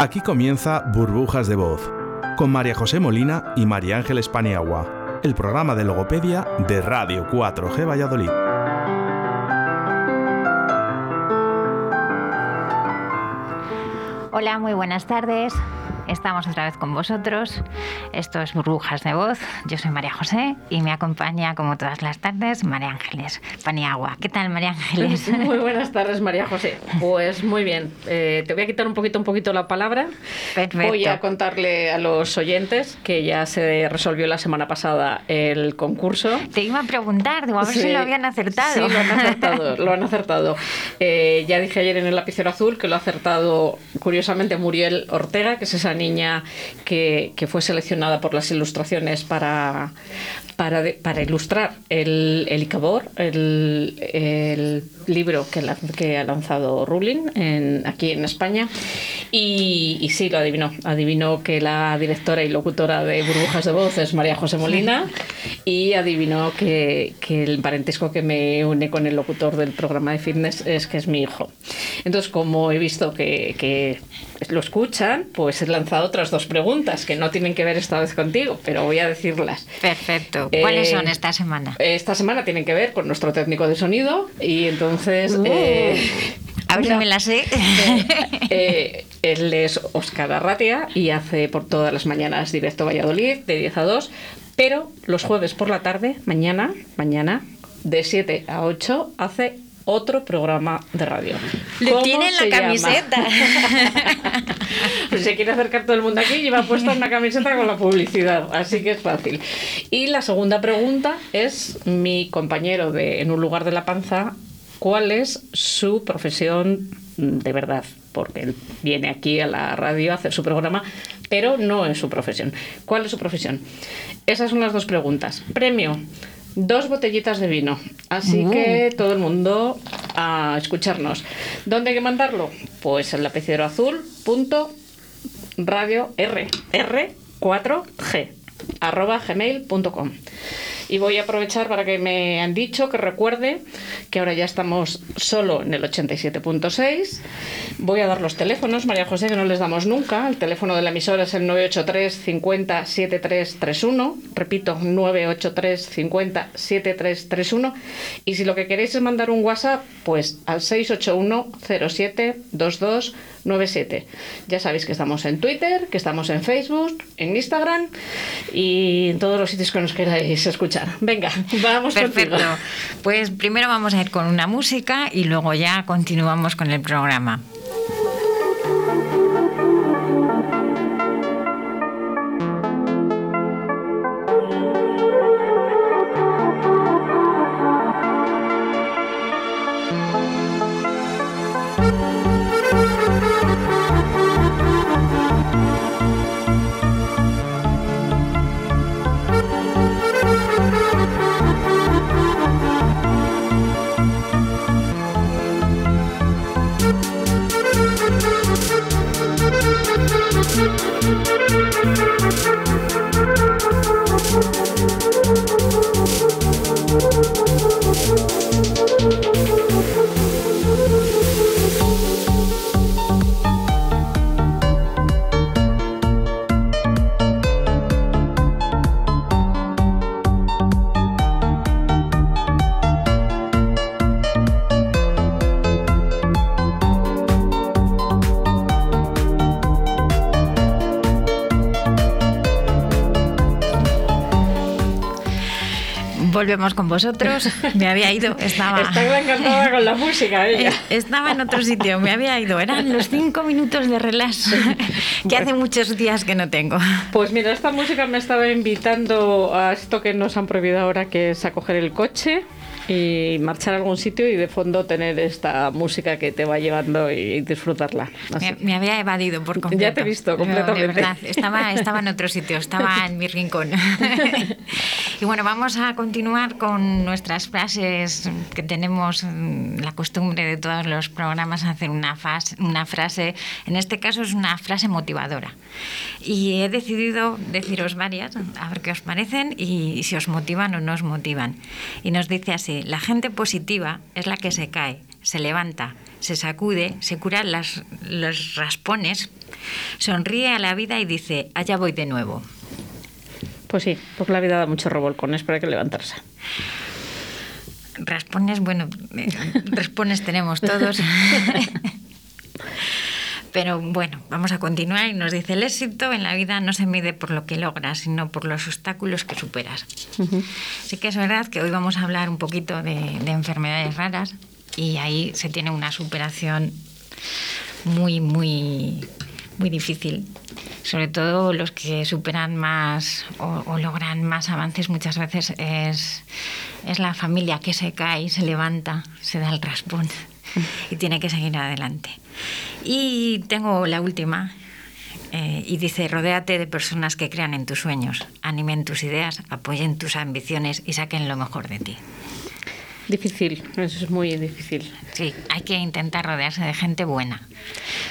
Aquí comienza Burbujas de Voz, con María José Molina y María Ángeles Paniagua, el programa de logopedia de Radio 4G Valladolid. Hola, muy buenas tardes. Estamos otra vez con vosotros. Esto es Burbujas de Voz. Yo soy María José y me acompaña, como todas las tardes, María Ángeles Paniagua. ¿Qué tal, María Ángeles? Muy buenas tardes, María José. Pues muy bien. Eh, te voy a quitar un poquito, un poquito la palabra. Perfecto. Voy a contarle a los oyentes que ya se resolvió la semana pasada el concurso. Te iba a preguntar, digo, a ver Sí. si lo habían acertado. Sí, lo han acertado. Lo han acertado. Eh, ya dije ayer en el lapicero azul que lo ha acertado, curiosamente, Muriel Ortega, que es esa niña que, que fue seleccionada por las ilustraciones para, para, para ilustrar el, el Icabor, el, el libro que, la- que ha lanzado Rulin en, aquí en España. Y, y sí, lo adivinó. Adivinó que la directora y locutora de Burbujas de Voz es María José Molina y adivinó que, que el parentesco que me une con el locutor del programa de fitness es que es mi hijo. Entonces, como he visto que, que lo escuchan, pues he lanzado otras dos preguntas que no tienen que ver esta vez contigo, pero voy a decirlas. Perfecto. ¿Cuáles Eh, son esta semana? Esta semana tienen que ver con nuestro técnico de sonido y entonces... eh, a ver si me la sé. eh, él es Óscar Arratia y hace por todas las mañanas directo Valladolid de 10 a 2, pero los jueves por la tarde, mañana, mañana, de 7 a 8, hace otro programa de radio. Le ¿Cómo tiene la camiseta. Pues se quiere acercar todo el mundo aquí, lleva puesta una camiseta con la publicidad, así que es fácil. Y la segunda pregunta es mi compañero de En un lugar de la panza, ¿cuál es su profesión de verdad? Porque él viene aquí a la radio a hacer su programa, pero no es su profesión. ¿Cuál es su profesión? Esas son las dos preguntas. Premio. Dos botellitas de vino. Así Uh. que todo el mundo a escucharnos. ¿Dónde hay que mandarlo? Pues en lapicero azul punto radio r r 4g arroba gmail.com y voy a aprovechar para que me han dicho que recuerde que ahora ya estamos solo en el 87.6 voy a dar los teléfonos María José que no les damos nunca. El teléfono de la emisora es el 983 50 7331 repito 983 50 7331 y si lo que queréis es mandar un WhatsApp pues al 681 07 22 97. Ya sabéis que estamos en Twitter, que estamos en Facebook, en Instagram y en todos los sitios que nos queráis escuchar. Venga, vamos Perfecto. Pues primero vamos a ir con una música y luego ya continuamos con el programa. Volvemos con vosotros. Me había ido, estaba. Está encantada con la música ella. Estaba en otro sitio, me había ido. Eran los cinco minutos de relax que hace muchos días que no tengo. Pues mira, esta música me estaba invitando a esto que nos han prohibido ahora, que es a coger el coche y marchar a algún sitio y de fondo tener esta música que te va llevando y disfrutarla. Me, me había evadido por completo. Ya te he visto No, completamente. de verdad, estaba, estaba en otro sitio, estaba en mi rincón. y bueno, vamos a continuar con nuestras frases que tenemos mm, la costumbre de todos los programas hacer una, fas- una frase. En este caso es una frase motivadora. Y he decidido deciros varias, a ver qué os parecen y si os motivan o no os motivan. Y nos dice así, la gente positiva es la que se cae, se levanta, se sacude, se cura las, los raspones Sonríe a la vida y dice, allá voy de nuevo. Pues sí, porque la vida da muchos revolcones, pero hay que levantarse. Raspones, bueno, eh, raspones tenemos todos. Pero bueno, vamos a continuar y nos dice, el éxito en la vida no se mide por lo que logras, sino por los obstáculos que superas. Sí que es verdad que hoy vamos a hablar un poquito de, de enfermedades raras y ahí se tiene una superación muy, muy, muy difícil. Sobre todo los que superan más o, o logran más avances muchas veces es, es la familia que se cae y se levanta, se da el raspón y tiene que seguir adelante. Y tengo la última. eh, y dice, rodéate de personas que crean en tus sueños, animen tus ideas, apoyen tus ambiciones y saquen lo mejor de ti. Difícil, eso es muy difícil. Sí, hay que intentar rodearse de gente buena,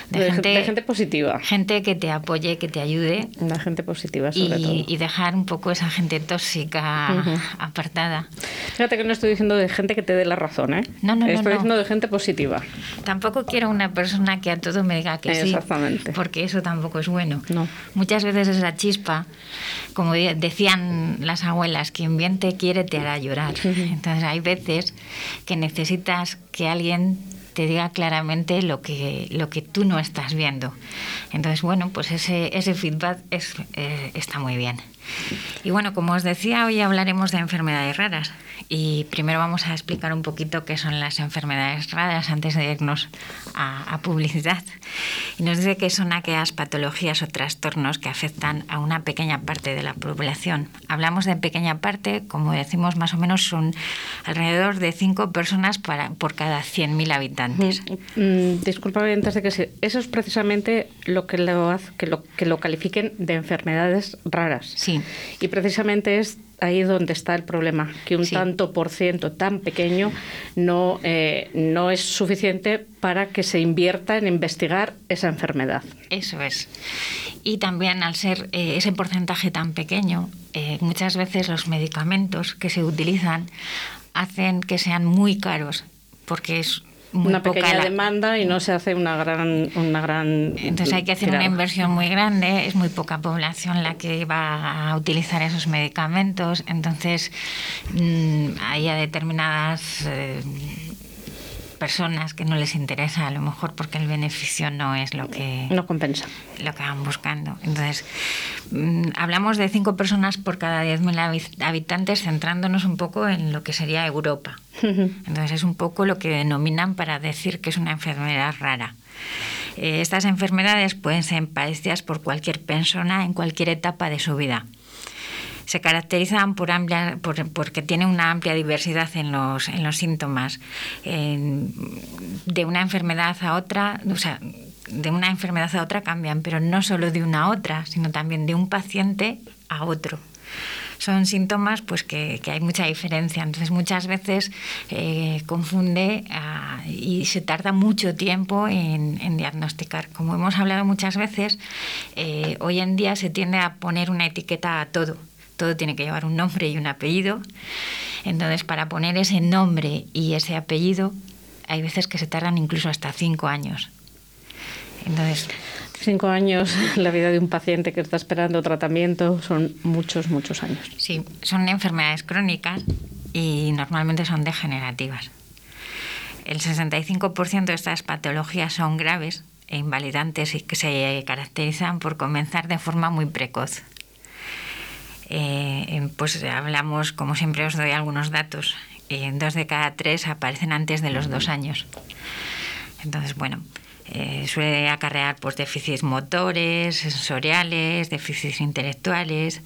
de, De, gen- gente, de gente positiva. gente que te apoye, que te ayude La gente positiva, sobre todo. y, y dejar un poco esa gente tóxica apartada. Fíjate que no estoy diciendo de gente que te dé la razón, ¿eh? No, no, no, Estoy no. diciendo de gente positiva. Tampoco quiero una persona que a todo me diga que sí, Exactamente. porque eso tampoco es bueno. No. Muchas veces esa chispa, como de- decían las abuelas, quien bien te quiere te hará llorar. Entonces hay veces que necesitas que alguien te diga claramente lo que, lo que tú no estás viendo. Entonces, bueno, pues ese, ese feedback es, eh, está muy bien. Y bueno, como os decía, hoy hablaremos de enfermedades raras. Y primero vamos a explicar un poquito qué son las enfermedades raras antes de irnos a, a publicidad. Y nos dice que son aquellas patologías o trastornos que afectan a una pequeña parte de la población. Hablamos de pequeña parte, como decimos, más o menos son alrededor de 5 personas para, por cada 100.000 habitantes. Mm, discúlpame antes de que sí. Eso es precisamente lo que lo hace que lo, que lo califiquen de enfermedades raras. Sí. Y precisamente es ahí donde está el problema, que un Sí. tanto por ciento tan pequeño no, eh, no es suficiente para que se invierta en investigar esa enfermedad. Eso es. Y también al ser eh, ese porcentaje tan pequeño, eh, muchas veces los medicamentos que se utilizan hacen que sean muy caros, porque es muy una poca pequeña la- demanda y no se hace una gran una gran Entonces hay que hacer una inversión muy grande, es muy poca población la que va a utilizar esos medicamentos, entonces mm, hay determinadas eh, personas que no les interesa a lo mejor porque el beneficio no es lo que no compensa. lo que van buscando. Entonces, mm, hablamos de cinco personas por cada 10.000 habi- habitantes, centrándonos un poco en lo que sería Europa. Entonces, es un poco lo que denominan para decir que es una enfermedad rara. Eh, estas enfermedades pueden ser padecidas por cualquier persona en cualquier etapa de su vida. Se caracterizan por amplia, por- porque tienen una amplia diversidad en los, en los síntomas. De una enfermedad a otra, o sea, de una enfermedad a otra cambian, pero no solo de una a otra, sino también de un paciente a otro. Son síntomas pues que, que hay mucha diferencia. Entonces muchas veces eh, confunde ah, y se tarda mucho tiempo en, en diagnosticar. Como hemos hablado muchas veces, eh, hoy en día se tiende a poner una etiqueta a todo. Todo tiene que llevar un nombre y un apellido. Entonces, para poner ese nombre y ese apellido, hay veces que se tardan incluso hasta cinco años. Entonces, Cinco años, la vida de un paciente que está esperando tratamiento son muchos, muchos años. sí, son enfermedades crónicas y normalmente son degenerativas. El 65% de estas patologías son graves e invalidantes y que se caracterizan por comenzar de forma muy precoz. Eh, pues hablamos, como siempre os doy algunos datos, en dos de cada tres aparecen antes de los dos años. Entonces, bueno, eh, suele acarrear pues, déficits motores, sensoriales, déficits intelectuales,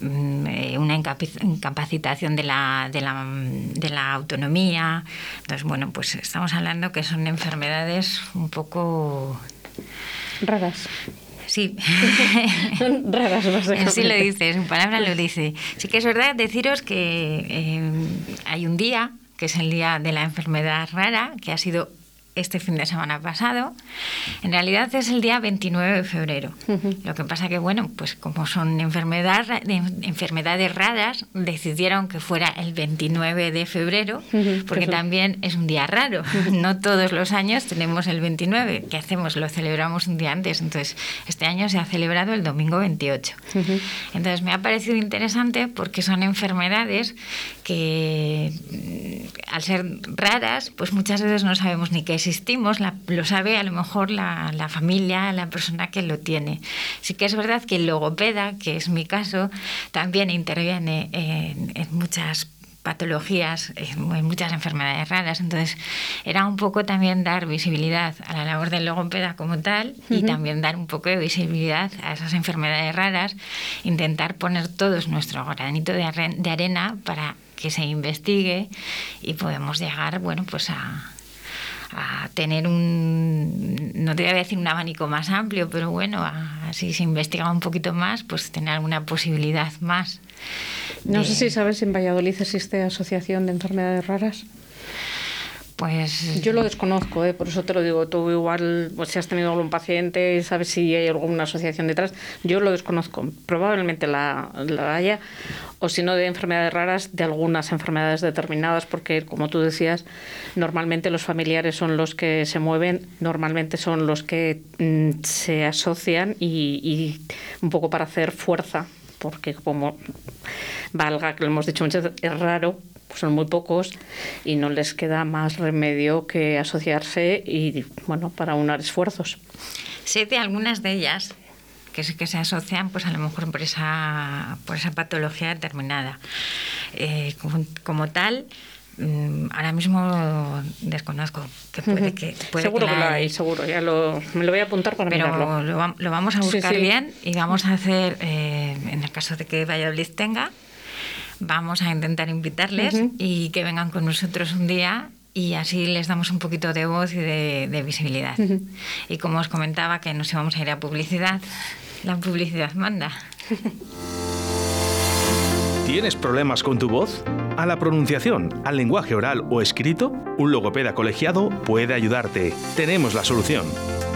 mm, eh, una incapacitación de la, de, la, de la autonomía. Entonces, bueno, pues estamos hablando que son enfermedades un poco... Raras. Sí. Son raras, básicamente. Sí lo dice, su palabra lo dice. Sí que es verdad deciros que eh, hay un día, que es el día de la enfermedad rara, que ha sido este fin de semana pasado. En realidad es el día 29 de febrero. Lo que pasa que, bueno, pues como son enfermedad, enfermedades raras, decidieron que fuera el 29 de febrero, porque también es un día raro. No todos los años tenemos el 29. ¿Qué hacemos? Lo celebramos un día antes. Entonces, este año se ha celebrado el domingo 28. Entonces, me ha parecido interesante porque son enfermedades que, mm, al ser raras, pues muchas veces no sabemos ni que existimos, lo sabe a lo mejor la, familia, la persona que lo tiene. Sí que es verdad que el logopeda, que es mi caso, también interviene en, muchas patologías, en muchas enfermedades raras. Entonces, era un poco también dar visibilidad a la labor del logopeda como tal y también dar un poco de visibilidad a esas enfermedades raras, intentar poner todos nuestro granito de, arena para que se investigue y podemos llegar, bueno, pues a tener un, no te voy a decir un abanico más amplio, pero bueno, así se investiga un poquito más, pues tener alguna posibilidad más. No sé si sabes si en Valladolid existe asociación de enfermedades raras. Pues yo lo desconozco, ¿eh? por eso te lo digo. Tú igual, pues, si has tenido algún paciente, sabes si hay alguna asociación detrás. Yo lo desconozco. Probablemente la, haya, o si no de enfermedades raras, de algunas enfermedades determinadas, porque como tú decías, normalmente los familiares son los que se mueven, normalmente son los que mm, se asocian y un poco para hacer fuerza porque como valga, que lo hemos dicho muchas veces, es raro, son muy pocos y no les queda más remedio que asociarse y, bueno, para unar esfuerzos. Sé de algunas de ellas que, que se asocian pues a lo mejor por esa, por esa patología determinada. Eh, como, tal, mm, ahora mismo desconozco que puede que seguro que, lo hay, seguro ya lo, me lo voy a apuntar para pero mirarlo. Lo, lo vamos a buscar bien y vamos a hacer eh, en el caso de que Valladolid tenga vamos a intentar invitarles y que vengan con nosotros un día y así les damos un poquito de voz y de, visibilidad. Y como os comentaba que nos íbamos a ir a publicidad, la publicidad manda. ¿Tienes problemas con tu voz? ¿A la pronunciación, al lenguaje oral o escrito? Un logopeda colegiado puede ayudarte. Tenemos la solución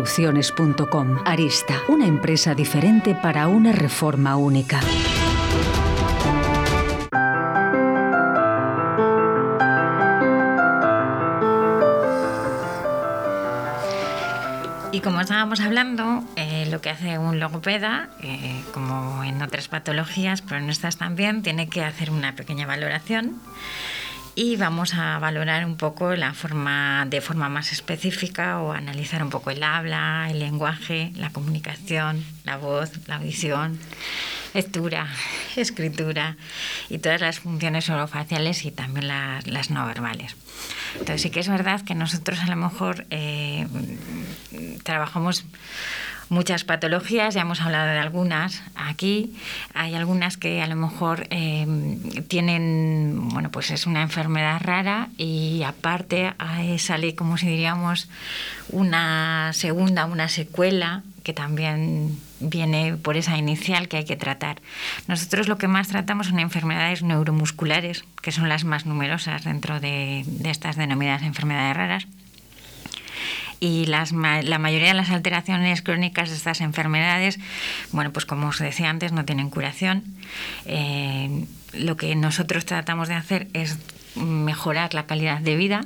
construcciones.com. Arista, una empresa diferente para una reforma única. Y como estábamos hablando, eh, lo que hace un logopeda, eh, como en otras patologías, pero en estas también, tiene que hacer una pequeña valoración y vamos a valorar un poco la forma de forma más específica o analizar un poco el habla, el lenguaje, la comunicación, la voz, la visión, lectura, escritura y todas las funciones orofaciales y también las, no verbales. Entonces sí que es verdad que nosotros a lo mejor eh, trabajamos muchas patologías, ya hemos hablado de algunas aquí. Hay algunas que a lo mejor eh, tienen, bueno, pues es una enfermedad rara y aparte sale, como si diríamos, una segunda, una secuela que también viene por esa inicial que hay que tratar. Nosotros lo que más tratamos son enfermedades neuromusculares, que son las más numerosas dentro de, estas denominadas enfermedades raras. Y las, la mayoría de las alteraciones crónicas de estas enfermedades, bueno, pues como os decía antes, no tienen curación. Eh, lo que nosotros tratamos de hacer es mejorar la calidad de vida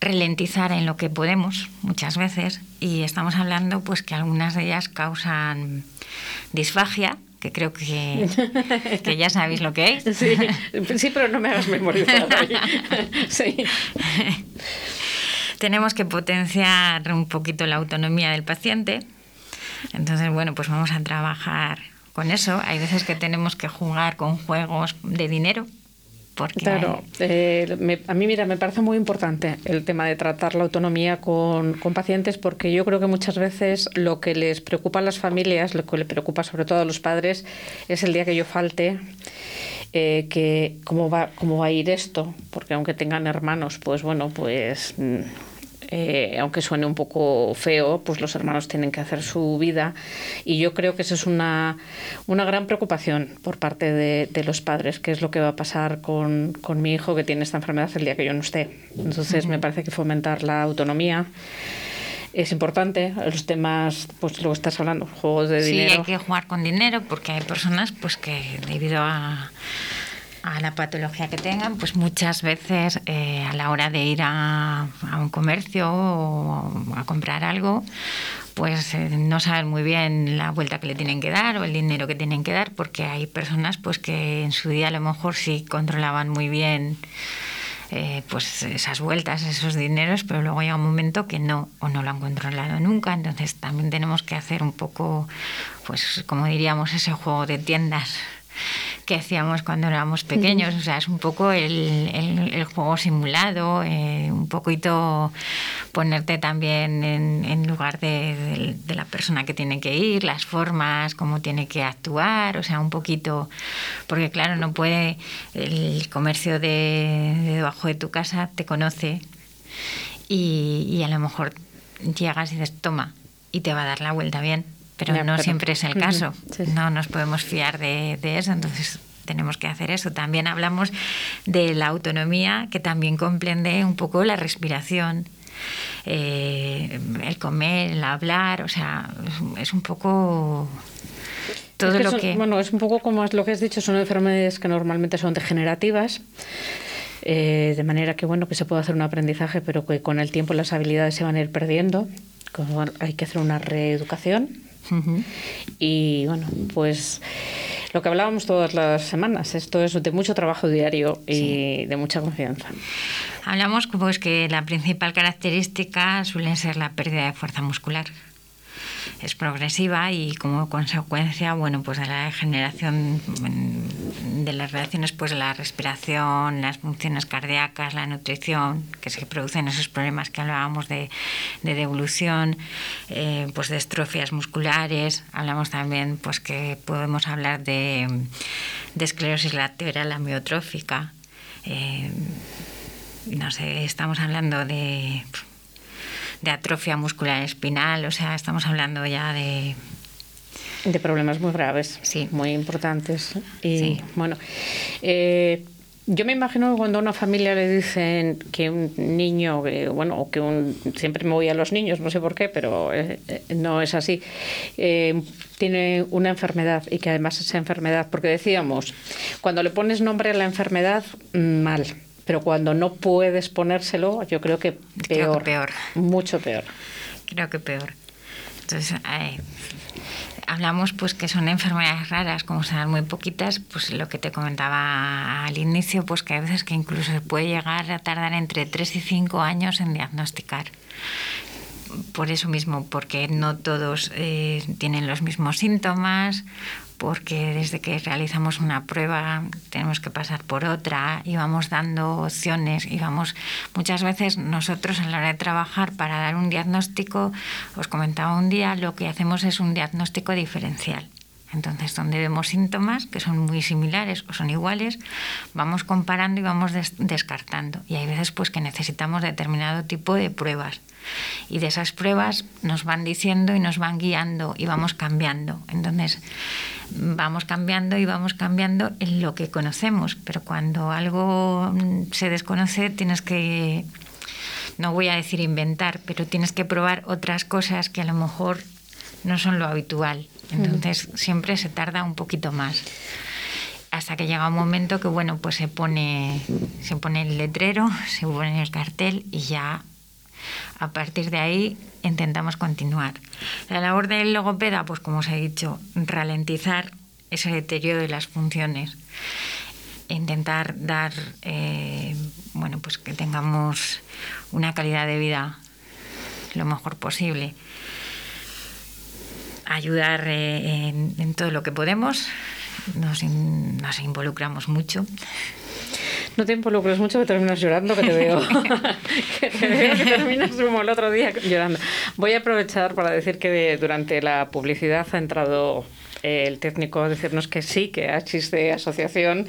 ralentizar en lo que podemos muchas veces y estamos hablando pues que algunas de ellas causan disfagia que creo que, que ya sabéis lo que es. Sí, sí pero no me hagas memorizar. Sí. Tenemos que potenciar un poquito la autonomía del paciente. Entonces, bueno, pues vamos a trabajar con eso. Hay veces que tenemos que jugar con juegos de dinero claro, eh, a mí mira, me parece muy importante el tema de tratar la autonomía con, pacientes porque yo creo que muchas veces lo que les preocupa a las familias, lo que le preocupa sobre todo a los padres, es el día que yo falte. Eh, que cómo va cómo va a ir esto porque aunque tengan hermanos pues bueno pues mm, eh, aunque suene un poco feo, pues los hermanos tienen que hacer su vida. Y yo creo que esa es una, una gran preocupación por parte de, los padres, qué es lo que va a pasar con, con, mi hijo que tiene esta enfermedad el día que yo no esté. Entonces me parece que fomentar la autonomía es importante. Los temas pues lo que estás hablando juegos de dinero sí hay que jugar con dinero porque hay personas pues que debido a a la patología que tengan, pues muchas veces eh, a la hora de ir a, un comercio o a comprar algo, pues eh, no saben muy bien la vuelta que le tienen que dar o el dinero que tienen que dar, porque hay personas pues que en su día a lo mejor sí controlaban muy bien eh, pues esas vueltas, esos dineros, pero luego llega un momento que no, o no lo han controlado nunca, entonces también tenemos que hacer un poco, pues como diríamos, ese juego de tiendas que hacíamos cuando éramos pequeños. O sea, es un poco el, juego simulado, eh, un poquito ponerte también en, lugar de, la persona que tiene que ir, las formas, cómo tiene que actuar, o sea, un poquito, porque claro, no puede, el comercio de, debajo de tu casa te conoce y, a lo mejor llegas y dices, toma, y te va a dar la vuelta bien pero no siempre es el caso. No nos podemos fiar de, eso, entonces tenemos que hacer eso. También hablamos de la autonomía, que también comprende un poco la respiración. Eh, el comer, el hablar, o sea, es un poco todo lo que... Bueno, es un poco como es lo que has dicho, son enfermedades que normalmente son degenerativas. Eh, de manera que bueno que se puede hacer un aprendizaje pero que con el tiempo las habilidades se van a ir perdiendo hay que hacer una reeducación y bueno, pues lo que hablábamos todas las semanas, esto es de mucho trabajo diario y de mucha confianza. Hablamos pues que la principal característica suele ser la pérdida de fuerza muscular es progresiva y como consecuencia, bueno, pues de la degeneración de las relaciones, pues la respiración, las funciones cardíacas, la nutrición, que se producen esos problemas que hablábamos de, devolución, eh, pues de estrofias musculares, hablamos también, pues que podemos hablar de, esclerosis lateral amiotrófica, eh, no sé, estamos hablando de de atrofia muscular espinal, o sea, estamos hablando ya de... De problemas muy graves, sí. muy importantes. Y bueno, eh, yo me imagino que cuando a una familia le dicen que un niño, bueno, o que un, siempre me voy a los niños, no sé por qué, pero eh, eh, no es así, tiene una enfermedad y que además esa enfermedad, porque decíamos, cuando le pones nombre a la enfermedad, mm, mal pero cuando no puedes ponérselo, yo creo que peor. peor. Mucho peor. Creo que peor. Entonces, hablamos pues que son enfermedades raras, como son muy poquitas, pues lo que te comentaba al inicio, pues que a veces que incluso se puede llegar a tardar entre 3 y 5 años en diagnosticar por eso mismo, porque no todos eh, tienen los mismos síntomas porque desde que realizamos una prueba tenemos que pasar por otra y vamos dando opciones y vamos muchas veces nosotros a la hora de trabajar para dar un diagnóstico, os comentaba un día, lo que hacemos es un diagnóstico diferencial. Entonces, donde vemos síntomas que son muy similares o son iguales, vamos comparando y vamos descartando. Y hay veces pues que necesitamos determinado tipo de pruebas. Y de esas pruebas nos van diciendo y nos van guiando y vamos cambiando. Entonces, vamos cambiando y vamos cambiando en lo que conocemos. Pero cuando algo se desconoce, tienes que, no voy a decir inventar, pero tienes que probar otras cosas que a lo mejor no son lo habitual. Entonces siempre se tarda un poquito más. Hasta que llega un momento que bueno, pues se pone, se pone el letrero, se pone el cartel y ya a partir de ahí intentamos continuar. La labor del logopeda, pues como os he dicho, ralentizar ese deterioro de las funciones, intentar dar, eh, bueno, pues que tengamos una calidad de vida lo mejor posible ayudar eh, en, todo lo que podemos. Nos, nos involucramos mucho. No te involucres mucho que terminas llorando, que te veo. que te veo que terminas como el otro día llorando. Voy a aprovechar para decir que durante la publicidad ha entrado el técnico decirnos que sí, que existe asociación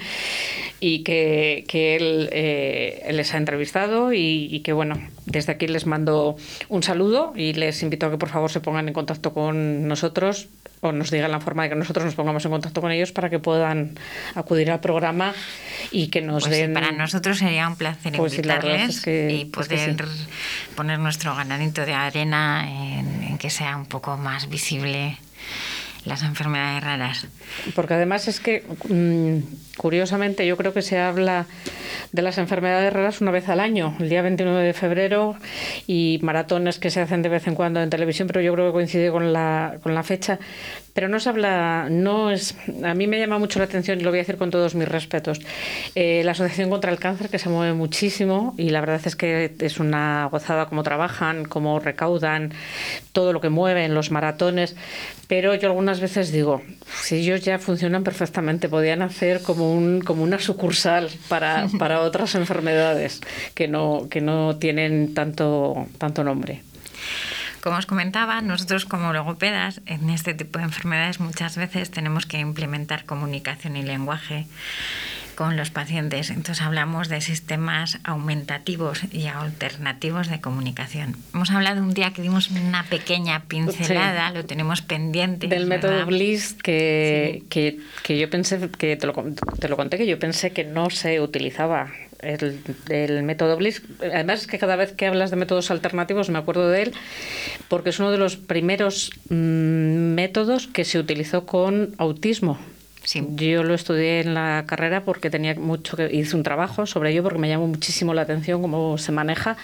y que, que él, eh, les ha entrevistado y, que, bueno, desde aquí les mando un saludo y les invito a que por favor se pongan en contacto con nosotros o nos digan la forma de que nosotros nos pongamos en contacto con ellos para que puedan acudir al programa y que nos pues den... para nosotros sería un placer pues invitarles y poder poner nuestro ganadito de arena en, en que sea un poco más visible las enfermedades raras. Porque además es que, mm, curiosamente, yo creo que se habla de las enfermedades raras una vez al año, el día 29 de febrero, y maratones que se hacen de vez en cuando en televisión, pero yo creo que coincide con la, con la fecha. Pero no se habla, no es. A mí me llama mucho la atención, y lo voy a decir con todos mis respetos, eh, la Asociación contra el Cáncer, que se mueve muchísimo, y la verdad es que es una gozada cómo trabajan, cómo recaudan, todo lo que mueven, los maratones. Pero yo algunas veces digo, si ellos ya funcionan perfectamente, podían hacer como, un, como una sucursal para, para otras enfermedades que no, que no tienen tanto, tanto nombre. Como os comentaba, nosotros como logopedas en este tipo de enfermedades muchas veces tenemos que implementar comunicación y lenguaje con los pacientes. Entonces hablamos de sistemas aumentativos y alternativos de comunicación. Hemos hablado un día que dimos una pequeña pincelada, lo tenemos pendiente. Del método Bliss que, que, que, yo pensé, que te lo, te lo conté, que yo pensé que no se utilizaba el, método Bliss. Además, es que cada vez que hablas de métodos alternativos me acuerdo de él, porque es uno de los primeros mm, métodos que se utilizó con autismo. Yo lo estudié en la carrera porque tenía mucho que hice un trabajo sobre ello porque me llamó muchísimo la atención cómo se maneja.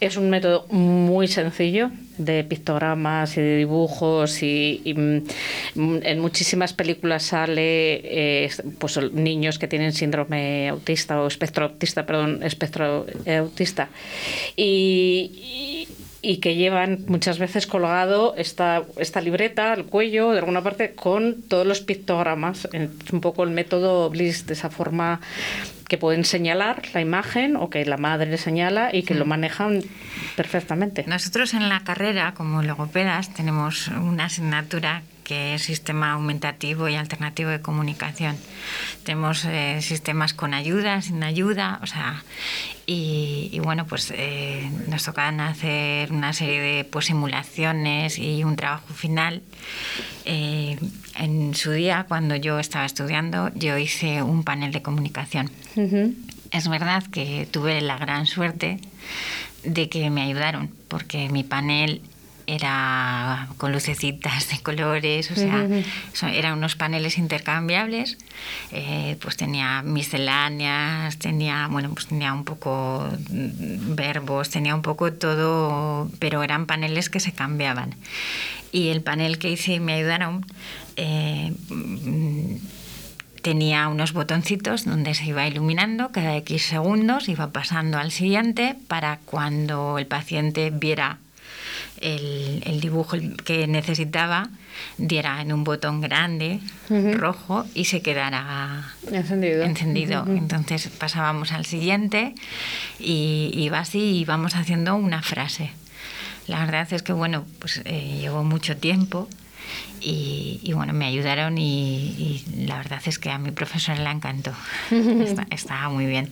Es un método muy sencillo de pictogramas y de dibujos y, mm, en muchísimas películas sale eh, pues niños que tienen síndrome autista o espectro autista, perdón, espectro autista. Y y que llevan muchas veces colgado esta, esta libreta al cuello, de alguna parte, con todos los pictogramas. Es un poco el método Bliss, de esa forma que pueden señalar la imagen o que la madre señala y que lo manejan perfectamente. Nosotros en la carrera, como logopedas, tenemos una asignatura que es sistema aumentativo y alternativo de comunicación. Tenemos eh, sistemas con ayuda, sin ayuda, o sea, y, bueno, pues eh, nos tocan hacer una serie de pues, simulaciones y un trabajo final. Eh, en su día, cuando yo estaba estudiando, yo hice un panel de comunicación. Es verdad que tuve la gran suerte de que me ayudaron, porque mi panel era con lucecitas de colores, o sea, eran unos paneles intercambiables, eh, pues tenía misceláneas, tenía, bueno, pues tenía un poco verbos, tenía un poco todo, pero eran paneles que se cambiaban. Y el panel que hice y me ayudaron eh, tenía unos botoncitos donde se iba iluminando cada X segundos, iba pasando al siguiente para cuando el paciente viera el, dibujo que necesitaba diera en un botón grande, rojo, y se quedara encendido. encendido. Entonces pasábamos al siguiente y iba así y íbamos haciendo una frase. La verdad es que, bueno, pues eh, llevó mucho tiempo y, bueno, me ayudaron y, la verdad es que a mi profesora le encantó. estaba muy bien.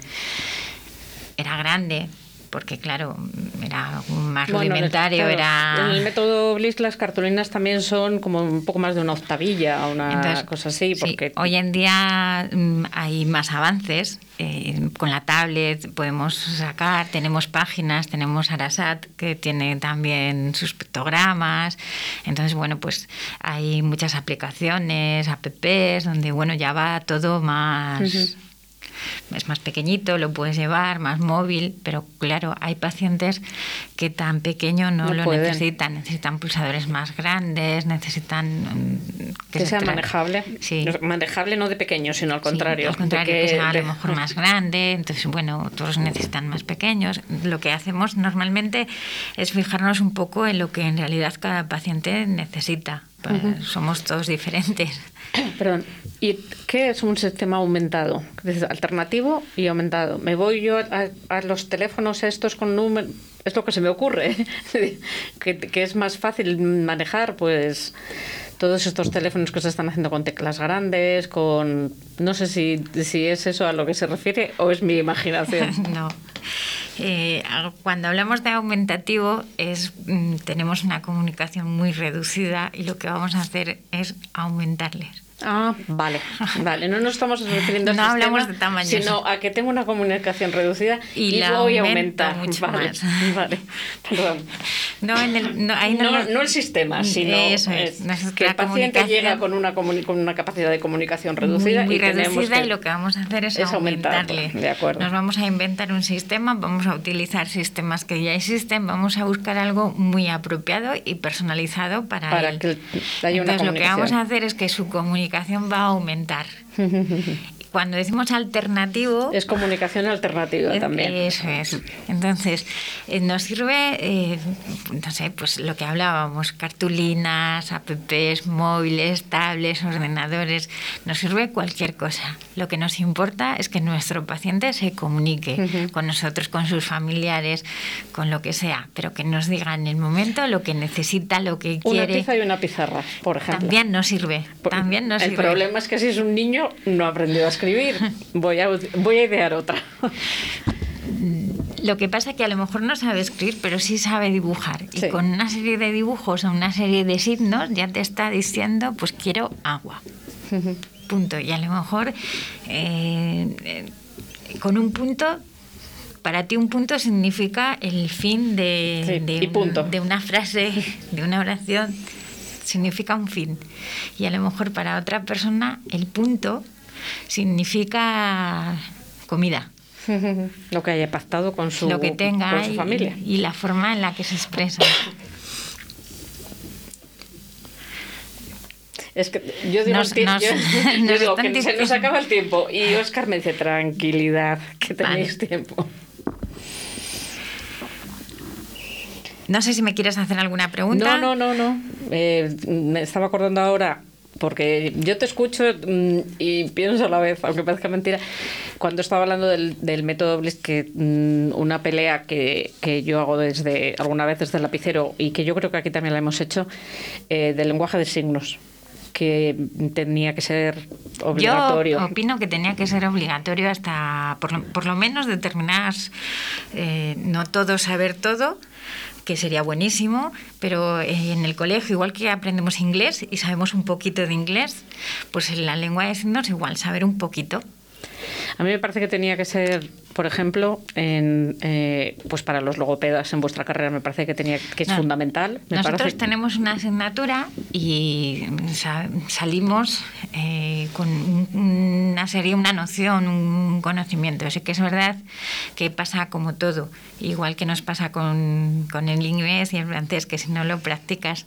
Era grande, porque claro, era más rudimentario, era... En el método Bliss las cartulinas también son como un poco más de una octavilla, una cosa así, porque... hoy en día mm, hay más avances, eh, con la tablet podemos sacar, tenemos páginas, tenemos Arasat que tiene también sus pictogramas, entonces bueno, pues hay muchas aplicaciones, apps, donde bueno, ya va todo más es más pequeñito, lo puedes llevar, más móvil, pero claro, hay pacientes que tan pequeño no, lo necesitan, necesitan pulsadores más grandes, necesitan mm, que, sea manejable. Sí. manejable no de pequeño, sino al contrario. al contrario, que, sea a lo mejor más grande, entonces bueno, todos necesitan más pequeños. Lo que hacemos normalmente es fijarnos un poco en lo que en realidad cada paciente necesita. Pues somos todos diferentes. Perdón, ¿y qué es un sistema aumentado? Alternativo y aumentado. Me voy yo a, los teléfonos estos con números, es lo que se me ocurre, que, es más fácil manejar, pues todos estos teléfonos que se están haciendo con teclas grandes, con... No sé si, si es eso a lo que se refiere o es mi imaginación. no. Eh, cuando hablamos de aumentativo es mm, tenemos una comunicación muy reducida y lo que vamos a hacer es aumentarles. Ah, vale, vale. No nos estamos refiriendo a no hablamos de tamaño, sino a que tengo una comunicación reducida y, la voy a aumentar. Mucho más. Vale, perdón. No, en el, no, no, el sistema, sino Eso es. que el paciente llega con una, con una capacidad de comunicación reducida muy y reducida y lo que vamos a hacer es, aumentarle. De acuerdo. Nos vamos a inventar un sistema, vamos a utilizar sistemas que ya existen, vamos a buscar algo muy apropiado y personalizado para, para que haya una Entonces, lo que vamos a hacer es que su comunicación comunicación va a aumentar. Cuando decimos alternativo... Es comunicación alternativa también. Eso es. Entonces, eh, nos sirve, eh, no sé, pues lo que hablábamos, cartulinas, apps, móviles, tablets, ordenadores, nos sirve cualquier cosa. Lo que nos importa es que nuestro paciente se comunique con nosotros, con sus familiares, con lo que sea, pero que nos diga en el momento lo que necesita, lo que quiere. Una pizza y una pizarra, por ejemplo. También nos sirve. También nos el problema es que si es un niño no ha aprendido a escribir voy a, voy a idear otra. Lo que pasa es que a lo mejor no sabe escribir, pero sí sabe dibujar. Y con una serie de dibujos o una serie de signos ya te está diciendo, pues quiero agua. Punto. Y a lo mejor eh, eh, con un punto, para ti un punto significa el fin de, de una frase, de una oración, significa un fin. Y a lo mejor para otra persona el punto significa comida. Lo que haya pactado con su, Lo que tenga familia. Y, la forma en la que se expresa. Es que yo digo, que se nos acaba el tiempo y Oscar me dice, tranquilidad, que tenéis tiempo. No sé si me quieres hacer alguna pregunta. No, no, no, no. Eh, me estaba acordando ahora porque yo te escucho mm, y pienso a la vez, aunque parezca mentira, cuando estaba hablando del, del método Bliss, que mm, una pelea que, que, yo hago desde alguna vez desde el lapicero y que yo creo que aquí también la hemos hecho, eh, del lenguaje de signos que tenía que ser obligatorio. Opino que tenía que ser obligatorio hasta, por lo, por lo menos, determinadas, eh, no todo saber todo, que sería buenísimo, pero eh, en el colegio, igual que aprendemos inglés y sabemos un poquito de inglés, pues en la lengua de signos igual saber un poquito. A mí me parece que tenía que ser, por ejemplo, en, eh, pues para los logopedas en vuestra carrera me parece que tenía que es fundamental. nosotros tenemos una asignatura y salimos eh, con una serie, una noción, un conocimiento. Así que es verdad que pasa como todo, igual que nos pasa con, con el inglés y el francés, que si no lo practicas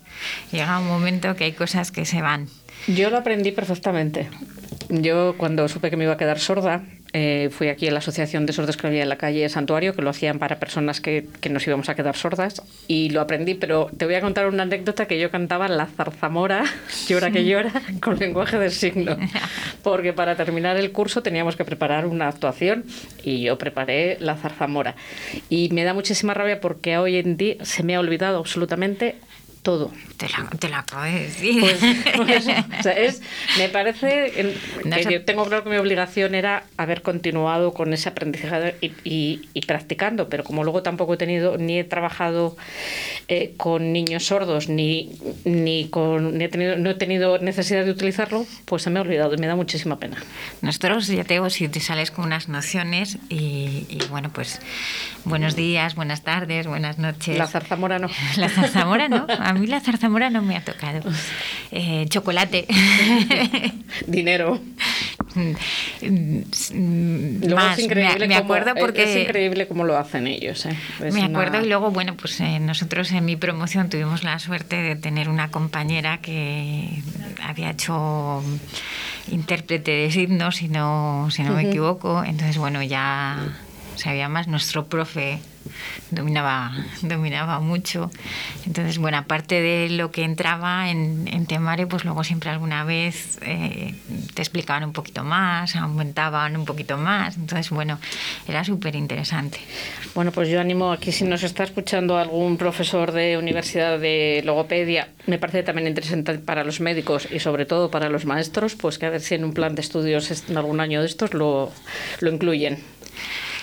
llega un momento que hay cosas que se van. Yo lo aprendí perfectamente. Yo cuando supe que me iba a quedar sorda, eh, fui aquí a la Asociación de Sordos que había en la calle Santuario, que lo hacían para personas que, que, nos íbamos a quedar sordas, y lo aprendí, pero te voy a contar una anécdota que yo cantaba la zarzamora, llora que llora, con lenguaje de signo, porque para terminar el curso teníamos que preparar una actuación, y yo preparé la zarzamora. Y me da muchísima rabia porque hoy en día se me ha olvidado absolutamente todo. Te la, te la acabo de decir. Pues, pues, o sea, es, me parece No que yo tengo claro que mi obligación era haber continuado con ese aprendizaje y, y- y practicando, pero como luego tampoco he tenido, ni he trabajado eh, con niños sordos, ni, ni, con, ni he tenido, no he tenido necesidad de utilizarlo, pues se me ha olvidado y me da muchísima pena. Nosotros, ya te digo, si te sales con unas nociones y, y, bueno, pues buenos días, buenas tardes, buenas noches. La zarzamora no. La zarzamora no, a mí la zarzamora no me ha tocado. Eh, chocolate. Dinero. Mm, Luego Más, es increíble me, me acuerdo es- porque... es increíble cómo lo hacen ellos. ¿eh? Me una- acuerdo y luego, bueno, pues eh, nosotros en mi promoción tuvimos la suerte de tener una compañera que había hecho intérprete de signos, si no, si no me equivoco. Entonces, bueno, ya sabía más. Nuestro profe dominaba, dominaba mucho. Entonces, bueno, aparte de lo que entraba en, en Temare, pues luego siempre alguna vez eh, te explicaban un poquito más, aumentaban un poquito más. Entonces, bueno, era súper interesante. Bueno, pues yo animo aquí si nos está escuchando algún profesor de universidad de logopedia, me parece también interesante para los médicos y sobre todo para los maestros, pues que a ver si en un plan de estudios est- en algún año de estos lo, lo incluyen.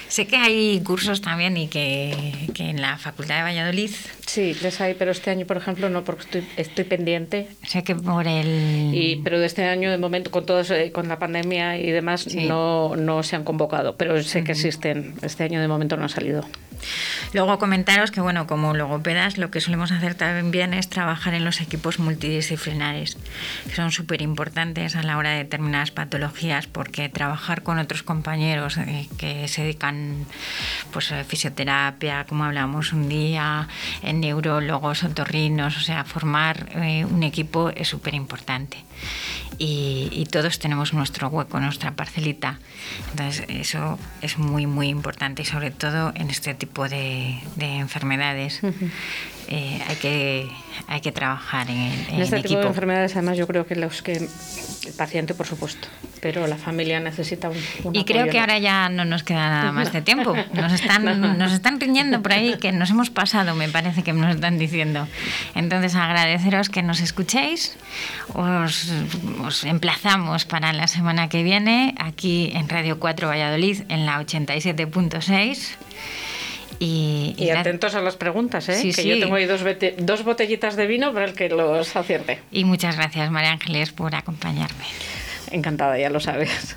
Sé que hay cursos también y que, que en la Facultad de Valladolid, Sí, les hay, pero este año, por ejemplo, no, porque estoy, estoy pendiente. sé que por el... Y, pero de este año, de momento, con todo eso, eh, con la pandemia y demás, Sí. no, no se han convocado. Pero sé que existen. Este año, de momento, no ha salido. Luego comentaros que, bueno, como logopedas, lo que solemos hacer también es trabajar en los equipos multidisciplinares, que son súper importantes a la hora de determinadas patologías, porque trabajar con otros compañeros eh, que se dedican pues, a fisioterapia, como hablamos un día, en neurólogos, otorrinos, o sea, formar eh, un equipo es súper importante. Y, y todos tenemos nuestro hueco, nuestra parcelita. Entonces, eso es muy, muy importante y sobre todo en este tipo de, de enfermedades eh, hay, que, hay que trabajar en, en En este tipo equipo. de enfermedades, además, yo creo que los que el paciente, por supuesto, pero la familia necesita un, un Y creo apoyo, que ¿no? ahora ya no nos queda nada más de tiempo. Nos están, nos están riñendo por ahí que nos hemos pasado, me parece que nos están diciendo. Entonces agradeceros que nos escuchéis. Os, os emplazamos para la semana que viene aquí en Radio 4 Valladolid en la 87.6. Y, atentos a las preguntas, ¿eh? Sí, que sí. yo tengo ahí dos, dos botellitas de vino para el que los acierte. y muchas gracias, María Ángeles, por acompañarme. Encantada, ya lo sabes.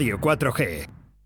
Radio 4G.